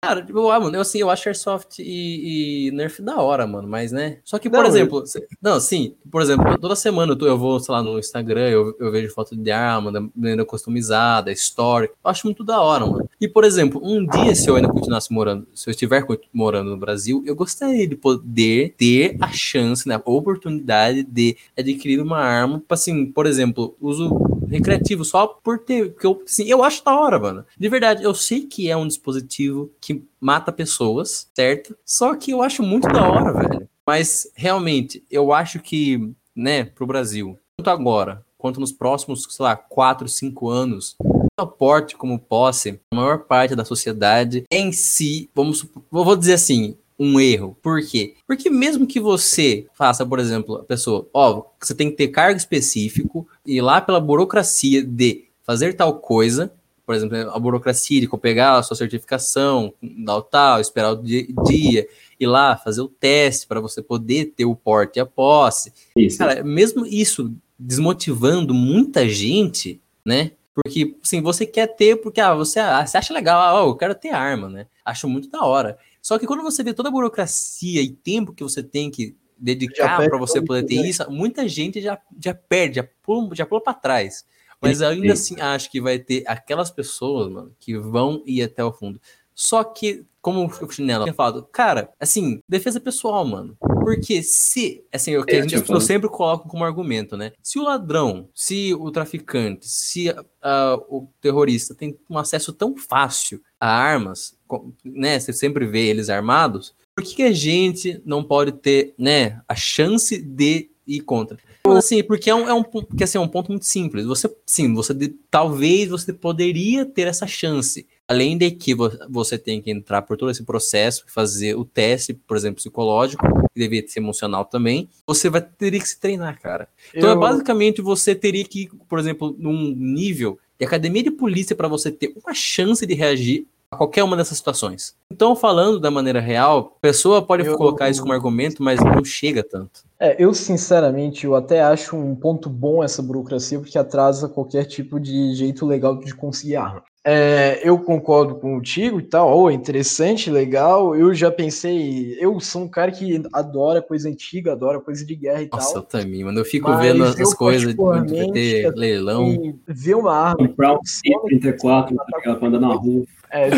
Cara, tipo, ah, mano, eu assim, eu acho Airsoft e, e, Nerf da hora, mano, mas né. Só que, por não, exemplo, eu... não, sim, por exemplo, toda semana eu, tô, eu vou, sei lá, no Instagram, eu, eu vejo foto de arma, da maneira customizada, história. Eu acho muito da hora, mano. E, por exemplo, um dia, se eu ainda continuasse morando, se eu estiver morando no Brasil, eu gostaria de poder ter a chance, né, a oportunidade de adquirir uma arma, assim, por exemplo, uso recreativo só por ter, porque eu, assim, eu acho da hora, mano. De verdade, eu sei que é um dispositivo que mata pessoas, certo? Só que eu acho muito da hora, velho. Mas realmente, eu acho que, né, pro Brasil, tanto agora quanto nos próximos, sei lá, 4, 5 anos, aporte como posse, a maior parte da sociedade em si, vamos, vou dizer assim, um erro. Por quê? Porque mesmo que você faça, por exemplo, a pessoa, ó, você tem que ter cargo específico e lá pela burocracia de fazer tal coisa, por exemplo, a burocracia de pegar a sua certificação, dar o tal, esperar o dia, ir lá fazer o teste para você poder ter o porte e a posse. Isso. Cara, mesmo isso desmotivando muita gente, né? Porque, assim, você quer ter, porque ah, você, ah, você acha legal, ah, eu quero ter arma, né? Acho muito da hora. Só que quando você vê toda a burocracia e tempo que você tem que dedicar para você poder ter né? isso, muita gente já, já perde, já pula, já pula para trás. Mas ainda assim, acho que vai ter aquelas pessoas, mano, que vão ir até o fundo. Só que, como o Chinelo tinha falado, cara, assim, defesa pessoal, mano. Porque se, assim, o que a gente, eu sempre coloco como argumento, né? Se o ladrão, se o traficante, se uh, o terrorista tem um acesso tão fácil a armas, né? Você sempre vê eles armados. Por que, que a gente não pode ter, né, a chance de ir contra? Assim, porque é um, é um, porque, assim, é um ponto muito simples. Você, sim, você talvez você poderia ter essa chance. Além de que você tem que entrar por todo esse processo, fazer o teste, por exemplo, psicológico, que deveria ser emocional também, você vai teria que se treinar, cara. Então, é Eu... é basicamente você teria que, por exemplo, num nível de academia de polícia para você ter uma chance de reagir a qualquer uma dessas situações. Então, falando da maneira real, a pessoa pode eu... colocar isso como argumento, mas não chega tanto. É, eu sinceramente, eu até acho um ponto bom essa burocracia, porque atrasa qualquer tipo de jeito legal de conseguir arma. É, eu concordo contigo e tal, oh, interessante, legal. Eu já pensei, eu sou um cara que adora coisa antiga, adora coisa de guerra e Nossa, tal. Nossa, eu também, mano. Eu fico vendo essas coisas de ter leilão. Ver uma arma. Comprar um 34, tá ligado? Pra andar na rua. É,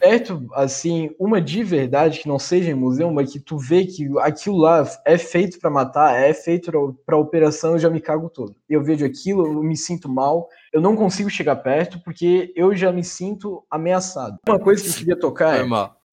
perto, assim, uma de verdade que não seja em museu, mas que tu vê que aquilo lá é feito para matar, é feito para operação, eu já me cago todo. Eu vejo aquilo, eu me sinto mal, eu não consigo chegar perto porque eu já me sinto ameaçado. Uma coisa que eu queria tocar é,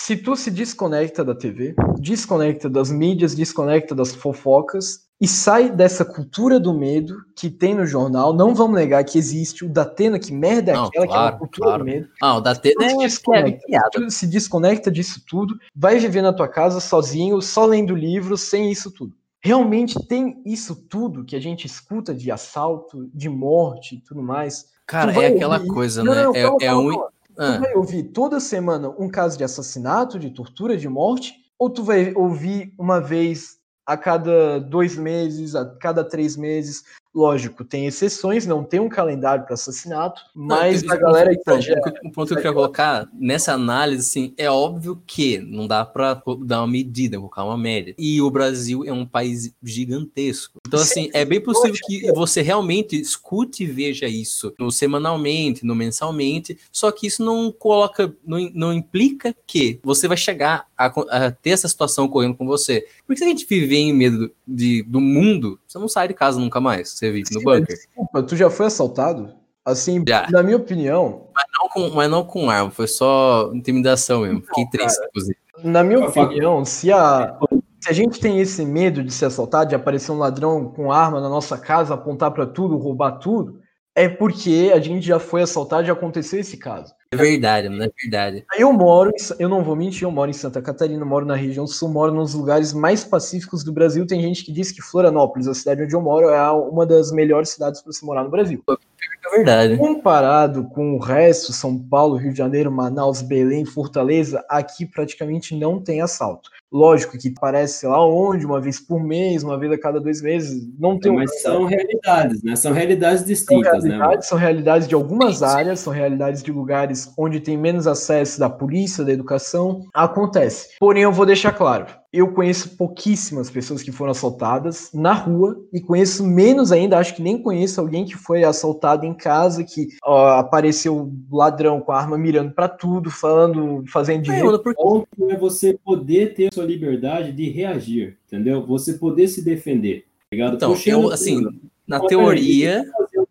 se tu se desconecta da TV, desconecta das mídias, desconecta das fofocas e sai dessa cultura do medo que tem no jornal, não vamos negar que existe o Datena, que merda é Não, aquela, que é claro, uma cultura claro. do medo. Ah, o Datena é, é desconecta, tu se desconecta disso tudo, vai viver na tua casa sozinho, só lendo livros, sem isso tudo. Realmente tem isso tudo que a gente escuta de assalto, de morte e tudo mais. Cara, é aquela ouvir- coisa, Não, né? não, é calma, é calma, um. calma. Ah, Tu vai ouvir toda semana um caso de assassinato, de tortura, de morte, ou tu vai ouvir uma vez a cada dois meses, a cada três meses? Lógico, tem exceções, não tem um calendário para assassinato, mas Não, a galera então, exagera. O ponto que eu queria colocar nessa análise, assim, é óbvio que não dá pra dar uma medida, colocar uma média. E o Brasil é um país gigantesco. Então, assim, é bem possível que você realmente escute e veja isso no semanalmente, no mensalmente, só que isso não coloca, não, não implica que você vai chegar a, a ter essa situação ocorrendo com você. Porque se a gente viver em medo de, do mundo, você não sai de casa nunca mais. Você vive no Sim, mas bunker. Desculpa, tu já foi assaltado? Assim, Já. na minha opinião, Não com- mas não com arma, foi só intimidação mesmo. Fiquei triste, inclusive. na minha opinião, se a, se a gente tem esse medo de ser assaltado, de aparecer um ladrão com arma na nossa casa, apontar para tudo, roubar tudo, é porque a gente já foi assaltado, já aconteceu esse caso. É verdade, não é verdade. Eu moro, eu não vou mentir, eu moro em Santa Catarina, moro na região sul, moro nos lugares mais pacíficos do Brasil. Tem gente que diz que Florianópolis, a cidade onde eu moro, é uma das melhores cidades para se morar no Brasil. É verdade. Comparado com o resto, São Paulo, Rio de Janeiro, Manaus, Belém, Fortaleza, aqui praticamente não tem assalto. Lógico que parece, sei lá onde, uma vez por mês, uma vez a cada dois meses, não tem um Mas são realidades, né? São realidades são distintas, né? mano? realidades, são realidades de algumas áreas, são realidades de lugares onde tem menos acesso da polícia, da educação. Acontece. Porém, eu vou deixar claro: eu conheço pouquíssimas pessoas que foram assaltadas na rua e conheço menos ainda, acho que nem conheço alguém que foi assaltado em casa, que ó, apareceu ladrão com a arma mirando pra tudo, falando, fazendo É, dinheiro. mano, porque- O ponto é você poder ter a sua liberdade de reagir, entendeu? Você poder se defender, tá ligado? Então, Puxando eu, assim, na Mas, teoria,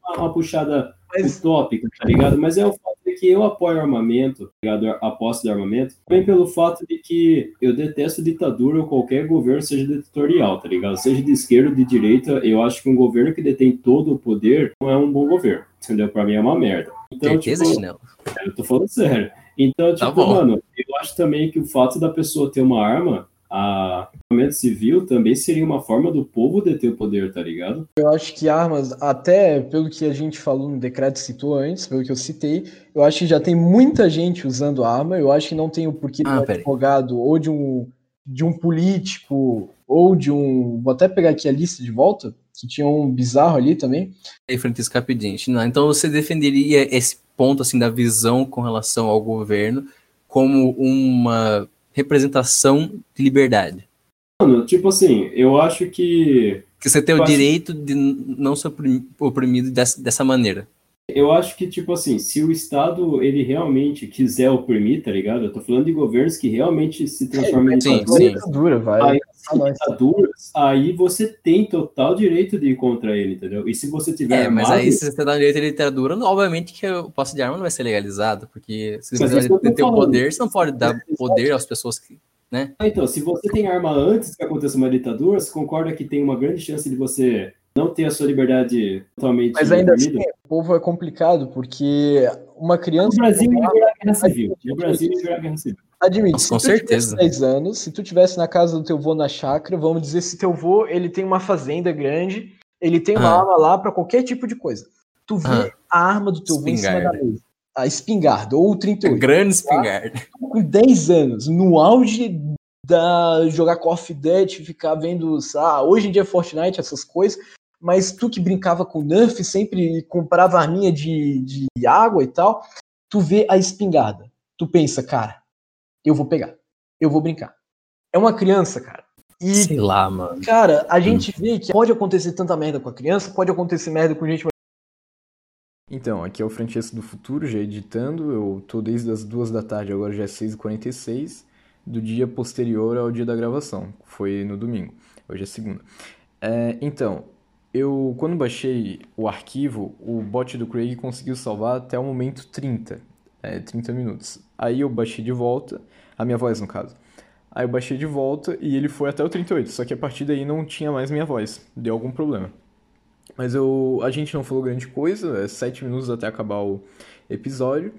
uma, uma puxada Mas- utópica, tá ligado? Mas é o fato que eu apoio armamento, tá ligado? A posse do armamento, também pelo fato de que eu detesto ditadura ou qualquer governo seja ditatorial, tá ligado? Seja de esquerda ou de direita, eu acho que um governo que detém todo o poder não é um bom governo, entendeu? Pra mim é uma merda. Então, certeza, tipo, chinelo. eu tô falando sério. Então, Tá tipo, bom. mano, eu acho também que o fato da pessoa ter uma arma, a armamento civil também seria uma forma do povo deter o poder, tá ligado? Eu acho que armas, até pelo que a gente falou no decreto citou antes, pelo que eu citei, eu acho que já tem muita gente usando arma. Eu acho que não tem o porquê de Ah, um peraí. advogado ou de um, de um político ou de um. Vou até pegar aqui a lista de volta, que tinha um bizarro ali também. Aí, Francisco rapidinho. Não, Então você defenderia esse ponto assim da visão com relação ao governo como uma representação de liberdade. Mano, tipo assim, eu acho que. Que você tem o acho- direito de não ser oprim- oprimido dessa, dessa maneira. Eu acho que, tipo assim, se o Estado ele realmente quiser oprimir, tá ligado? Eu tô falando de governos que realmente se transformam em Sim, ditaduras. sim. Dura, vai. Aí, Ah, ditaduras, aí você tem total direito de ir contra ele, entendeu? E se você tiver É, mas armado, aí se você tá no direito de literatura, obviamente que o posse de arma não vai ser legalizado, porque se você tô ter o poder, você não pode dar poder às pessoas que. Né? Então, se você tem arma antes que aconteça uma ditadura, você concorda que tem uma grande chance de você não ter a sua liberdade totalmente Mas ainda assim, o povo é complicado, porque uma No criança. Brasil ia virar guerra civil. No Brasil ia virar guerra civil. Admite, Nossa, com certeza. 10 anos, se tu tivesse na casa do teu vô na chácara, vamos dizer se teu vô ele tem uma fazenda grande, ele tem uma Ah. arma lá pra qualquer tipo de coisa. Tu vê Ah. a arma do teu vô em cima da mesa. A espingarda, ou o 38. Grande espingarda. Com 10 anos, no auge da jogar Call of Duty, ficar vendo, ah, hoje em dia é Fortnite, essas coisas, mas tu que brincava com Nerf, sempre comprava arminha de, de água e tal, tu vê a espingarda. Tu pensa, cara, eu vou pegar, eu vou brincar. É uma criança, cara. E, Sei lá, mano. cara, a gente vê que pode acontecer tanta merda com a criança, pode acontecer merda com gente Então, aqui é o Francesco do Futuro, já editando. Eu tô desde as duas da tarde, agora já é 6h46, do dia posterior ao dia da gravação. Foi no domingo, hoje é segunda. É, então, eu quando baixei o arquivo, o bot do Craig conseguiu salvar até o momento 30, é, 30 minutos. Aí eu baixei de volta, a minha voz no caso. Aí eu baixei de volta e ele foi até o 38, só que a partir daí não tinha mais minha voz, deu algum problema. Mas eu, a gente não falou grande coisa, é sete minutos até acabar o episódio.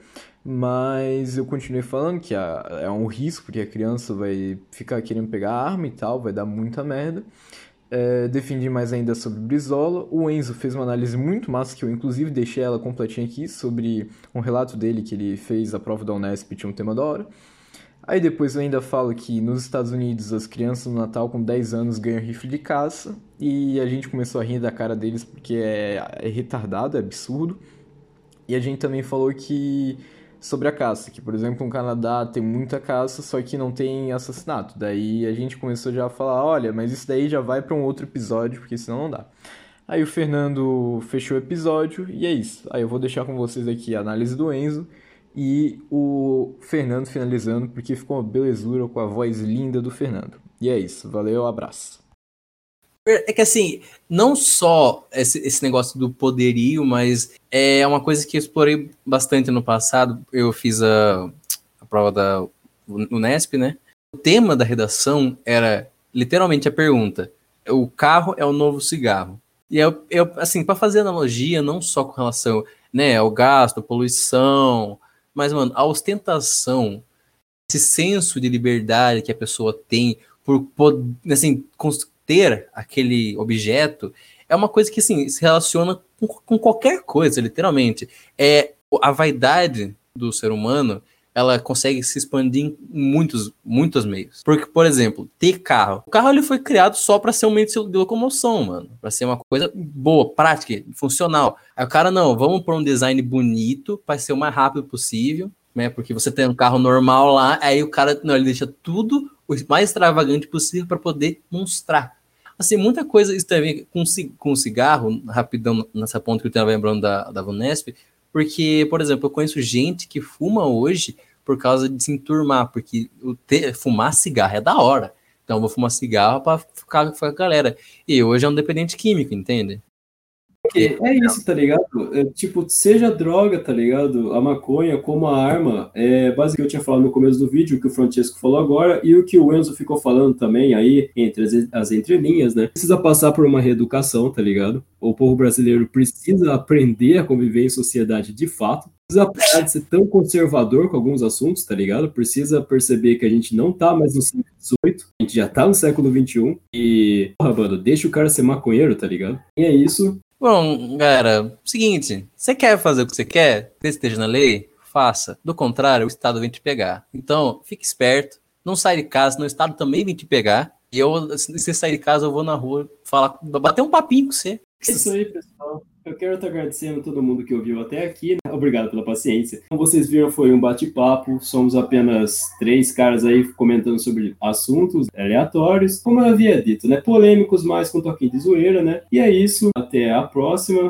Mas eu continuei falando que é um risco, porque a criança vai ficar querendo pegar arma e tal, vai dar muita merda. É, defendi mais ainda sobre Brizola. O Enzo fez uma análise muito massa, que eu inclusive deixei ela completinha aqui, sobre um relato dele que ele fez a prova da Unesp, tinha um tema da hora. Aí depois eu ainda falo que nos Estados Unidos as crianças no Natal com 10 anos ganham rifle de caça e a gente começou a rir da cara deles porque é, é retardado, é absurdo. E a gente também falou que sobre a caça, que por exemplo no Canadá tem muita caça, só que não tem assassinato. Daí a gente começou já a falar, olha, mas isso daí já vai para um outro episódio, porque senão não dá. Aí o Fernando fechou o episódio e é isso. Aí eu vou deixar com vocês aqui a análise do Enzo e o Fernando finalizando, porque ficou uma belezura com a voz linda do Fernando. E é isso, valeu, abraço. É que assim, não só esse, esse negócio do poderio, mas é uma coisa que eu explorei bastante no passado. Eu fiz a, a prova da Unesp, né? O tema da redação era literalmente a pergunta: o carro é o novo cigarro? E eu, eu assim, para fazer analogia, não só com relação né, ao gasto, poluição, mas, mano, a ostentação, esse senso de liberdade que a pessoa tem por assim, ter aquele objeto, é uma coisa que, assim, se relaciona com, com qualquer coisa, literalmente. É a vaidade do ser humano, ela consegue se expandir em muitos, muitos meios. Porque, por exemplo, ter carro. O carro ele foi criado só para ser um meio de locomoção, mano. Para ser uma coisa boa, prática, funcional. Aí o cara, não, vamos para um design bonito, para ser o mais rápido possível, né? Porque você tem um carro normal lá, aí o cara, não, ele deixa tudo o mais extravagante possível para poder mostrar. Assim, muita coisa isso também com, com cigarro, rapidão nessa ponta que eu estava lembrando da, da Vunesp, porque, por exemplo, eu conheço gente que fuma hoje por causa de se enturmar, porque o ter, fumar cigarro é da hora. Então eu vou fumar cigarro para ficar com a galera. E hoje é um dependente químico, entende? É isso, tá ligado? É, tipo, seja droga, tá ligado? A maconha como a arma, é basicamente eu tinha falado no começo do vídeo, o que o Francesco falou agora, e o que o Enzo ficou falando também aí, entre as, as entrelinhas, né? Precisa passar por uma reeducação, tá ligado? O povo brasileiro precisa aprender a conviver em sociedade de fato, precisa parar de ser tão conservador com alguns assuntos, tá ligado? Precisa perceber que a gente não tá mais no século XVIII, a gente já tá no século XXI e, porra, mano, deixa o cara ser maconheiro, tá ligado? E é isso. Bom, galera, seguinte, você quer fazer o que você quer, que esteja na lei, faça. Do contrário, o Estado vem te pegar. Então, fique esperto, não sai de casa, o Estado também vem te pegar. E eu, se você sair de casa, eu vou na rua falar, bater um papinho com você. É isso aí, pessoal. Eu quero estar agradecendo a todo mundo que ouviu até aqui. Né? Obrigado pela paciência. Como vocês viram, foi um bate-papo. Somos apenas três caras aí comentando sobre assuntos aleatórios. Como eu havia dito, né? Polêmicos, mas com toquinho de zoeira, né? E é isso. Até a próxima.